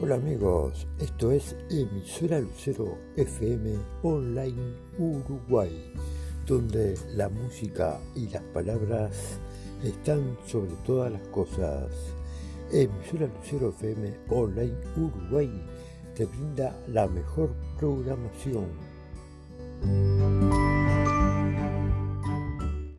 Hola amigos, esto es Emisora Lucero FM Online Uruguay, donde la música y las palabras están sobre todas las cosas. Emisora Lucero FM Online Uruguay te brinda la mejor programación.